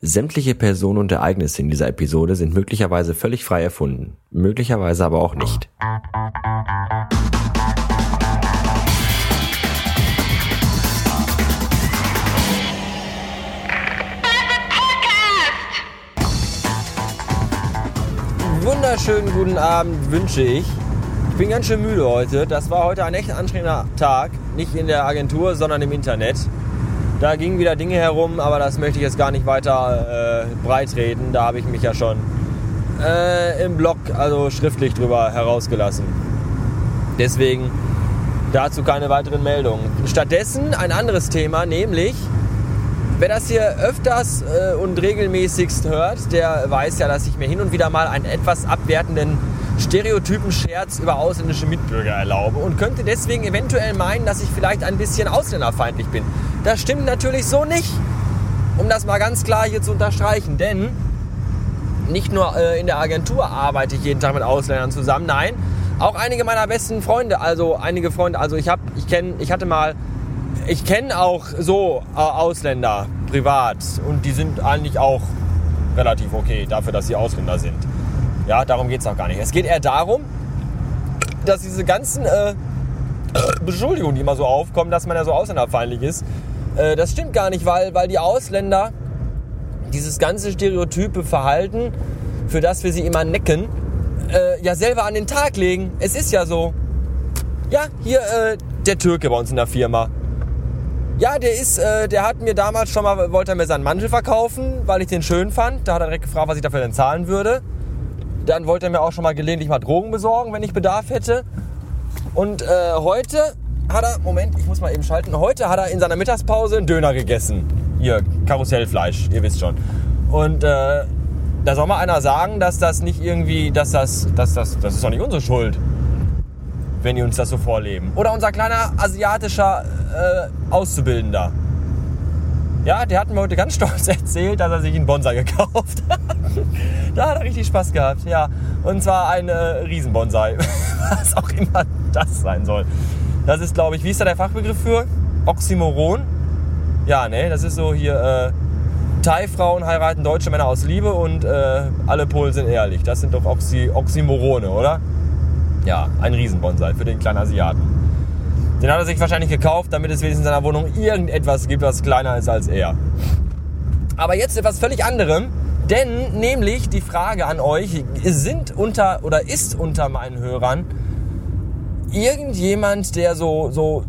Sämtliche Personen und Ereignisse in dieser Episode sind möglicherweise völlig frei erfunden, möglicherweise aber auch nicht. Wunderschönen guten Abend wünsche ich. Ich bin ganz schön müde heute. Das war heute ein echt anstrengender Tag. Nicht in der Agentur, sondern im Internet. Da gingen wieder Dinge herum, aber das möchte ich jetzt gar nicht weiter äh, breitreden. Da habe ich mich ja schon äh, im Blog, also schriftlich drüber herausgelassen. Deswegen dazu keine weiteren Meldungen. Stattdessen ein anderes Thema, nämlich Wer das hier öfters äh, und regelmäßigst hört, der weiß ja, dass ich mir hin und wieder mal einen etwas abwertenden Stereotypen-Scherz über ausländische Mitbürger erlaube und könnte deswegen eventuell meinen, dass ich vielleicht ein bisschen ausländerfeindlich bin. Das stimmt natürlich so nicht, um das mal ganz klar hier zu unterstreichen, denn nicht nur äh, in der Agentur arbeite ich jeden Tag mit Ausländern zusammen, nein, auch einige meiner besten Freunde, also einige Freunde, also ich habe, ich kenne, ich hatte mal ich kenne auch so äh, Ausländer privat und die sind eigentlich auch relativ okay dafür, dass sie Ausländer sind. Ja, darum geht es auch gar nicht. Es geht eher darum, dass diese ganzen äh, Beschuldigungen, die immer so aufkommen, dass man ja so ausländerfeindlich ist, äh, das stimmt gar nicht, weil, weil die Ausländer dieses ganze stereotype Verhalten, für das wir sie immer necken, äh, ja selber an den Tag legen. Es ist ja so. Ja, hier äh, der Türke bei uns in der Firma. Ja, der ist, äh, der hat mir damals schon mal, wollte er mir seinen Mantel verkaufen, weil ich den schön fand. Da hat er direkt gefragt, was ich dafür denn zahlen würde. Dann wollte er mir auch schon mal gelegentlich mal Drogen besorgen, wenn ich Bedarf hätte. Und äh, heute hat er, Moment, ich muss mal eben schalten. Heute hat er in seiner Mittagspause einen Döner gegessen. Hier, Karussellfleisch, ihr wisst schon. Und äh, da soll mal einer sagen, dass das nicht irgendwie, dass das, dass das, das ist doch nicht unsere Schuld wenn die uns das so vorleben. Oder unser kleiner asiatischer äh, Auszubildender. Ja, der hat mir heute ganz stolz erzählt, dass er sich einen Bonsai gekauft hat. da hat er richtig Spaß gehabt, ja. Und zwar ein äh, Riesenbonsai. Was auch immer das sein soll. Das ist, glaube ich, wie ist da der Fachbegriff für? Oxymoron? Ja, ne, das ist so hier, äh, Thai-Frauen heiraten deutsche Männer aus Liebe und äh, alle Polen sind ehrlich. Das sind doch Oxy Oxymorone, oder? Ja, ein Riesenbonsai für den kleinen Asiaten. Den hat er sich wahrscheinlich gekauft, damit es wenigstens in seiner Wohnung irgendetwas gibt, was kleiner ist als er. Aber jetzt etwas völlig anderem. Denn nämlich die Frage an euch, sind unter oder ist unter meinen Hörern irgendjemand, der so, so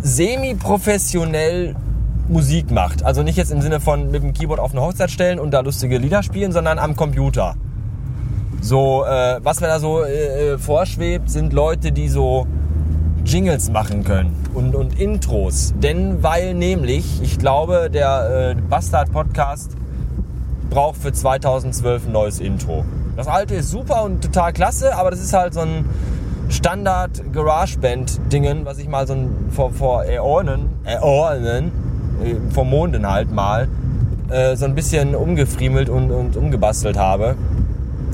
semi-professionell Musik macht. Also nicht jetzt im Sinne von mit dem Keyboard auf eine Hochzeit stellen und da lustige Lieder spielen, sondern am Computer. So, äh, was mir da so äh, äh, vorschwebt, sind Leute, die so Jingles machen können und, und Intros. Denn weil nämlich, ich glaube, der äh, Bastard Podcast braucht für 2012 ein neues Intro. Das alte ist super und total klasse, aber das ist halt so ein Standard GarageBand-Dingen, was ich mal so ein, vor, vor Äonen, Äonen, äh, vor Monden halt mal, äh, so ein bisschen umgefriemelt und, und umgebastelt habe.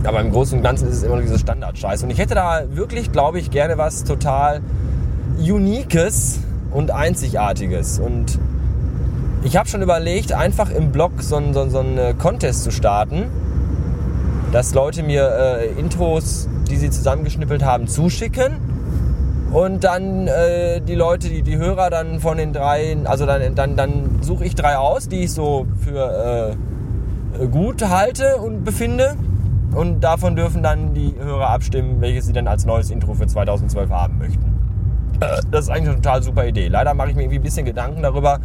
Aber im Großen und Ganzen ist es immer noch dieses Standard-Scheiß. Und ich hätte da wirklich, glaube ich, gerne was total Uniques und Einzigartiges. Und ich habe schon überlegt, einfach im Blog so, einen, so, so einen Contest zu starten, dass Leute mir äh, Intros, die sie zusammengeschnippelt haben, zuschicken. Und dann äh, die Leute, die, die Hörer dann von den drei, also dann, dann, dann suche ich drei aus, die ich so für äh, gut halte und befinde und davon dürfen dann die Hörer abstimmen, welches sie denn als neues Intro für 2012 haben möchten. Äh, das ist eigentlich eine total super Idee. Leider mache ich mir irgendwie ein bisschen Gedanken darüber,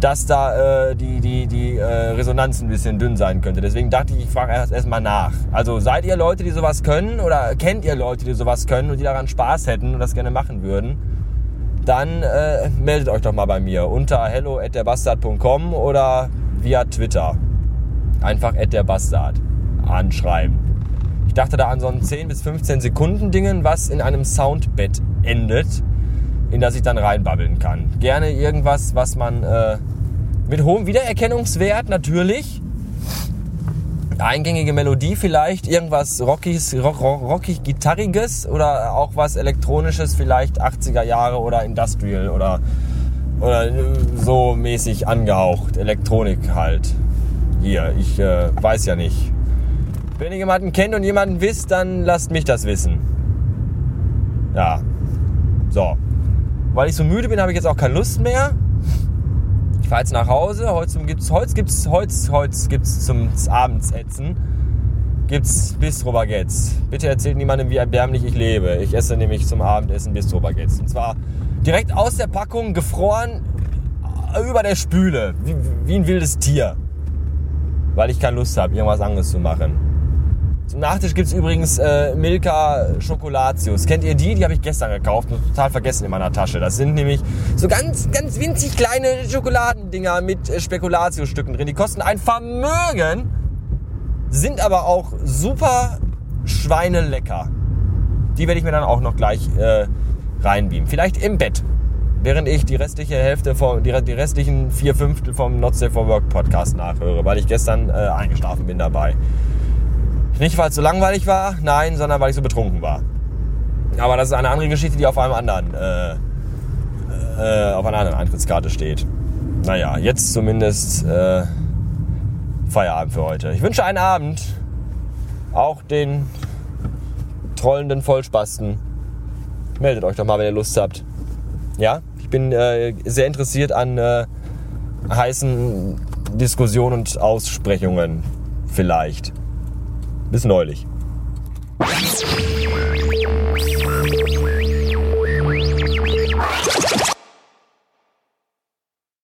dass da äh, die, die, die äh, Resonanz ein bisschen dünn sein könnte. Deswegen dachte ich, ich frage erst erstmal nach. Also seid ihr Leute, die sowas können oder kennt ihr Leute, die sowas können und die daran Spaß hätten und das gerne machen würden? Dann äh, meldet euch doch mal bei mir unter hello at derbastard.com oder via Twitter. Einfach at derbastard anschreiben. Ich dachte da an so ein 10 bis 15 Sekunden Dingen, was in einem Soundbett endet, in das ich dann reinbabbeln kann. Gerne irgendwas, was man äh, mit hohem Wiedererkennungswert natürlich, eingängige Melodie vielleicht, irgendwas rockiges, rock, rockig gitarriges oder auch was elektronisches, vielleicht 80er Jahre oder Industrial oder oder so mäßig angehaucht, Elektronik halt ihr. Ich äh, weiß ja nicht. Wenn ihr jemanden kennt und jemanden wisst, dann lasst mich das wissen. Ja. So. Weil ich so müde bin, habe ich jetzt auch keine Lust mehr. Ich fahre jetzt nach Hause. Heute gibt's, heute gibt's, heute, heute gibt's zum Abendsetzen gibt's Bistro-Baguettes. Bitte erzählt niemandem, wie erbärmlich ich lebe. Ich esse nämlich zum Abendessen Bistro-Baguettes. Und zwar direkt aus der Packung, gefroren, über der Spüle. Wie, wie ein wildes Tier. Weil ich keine Lust habe, irgendwas anderes zu machen. Zum Nachtisch gibt es übrigens äh, Milka Schokolatius. Kennt ihr die? Die habe ich gestern gekauft und total vergessen in meiner Tasche. Das sind nämlich so ganz, ganz winzig kleine Schokoladendinger mit äh, Spekulatiusstücken drin. Die kosten ein Vermögen sind aber auch super schweinelecker. Die werde ich mir dann auch noch gleich äh, reinbeamen. Vielleicht im Bett. Während ich die restliche Hälfte vom, die, die restlichen vier Fünftel vom Not Safe for Work Podcast nachhöre, weil ich gestern äh, eingeschlafen bin dabei. Nicht, weil es so langweilig war, nein, sondern weil ich so betrunken war. Aber das ist eine andere Geschichte, die auf einem anderen, äh, äh, auf einer anderen Eintrittskarte steht. Naja, jetzt zumindest äh, Feierabend für heute. Ich wünsche einen Abend auch den trollenden Vollspasten. Meldet euch doch mal, wenn ihr Lust habt. Ja, ich bin äh, sehr interessiert an äh, heißen Diskussionen und Aussprechungen. Vielleicht. Bis neulich.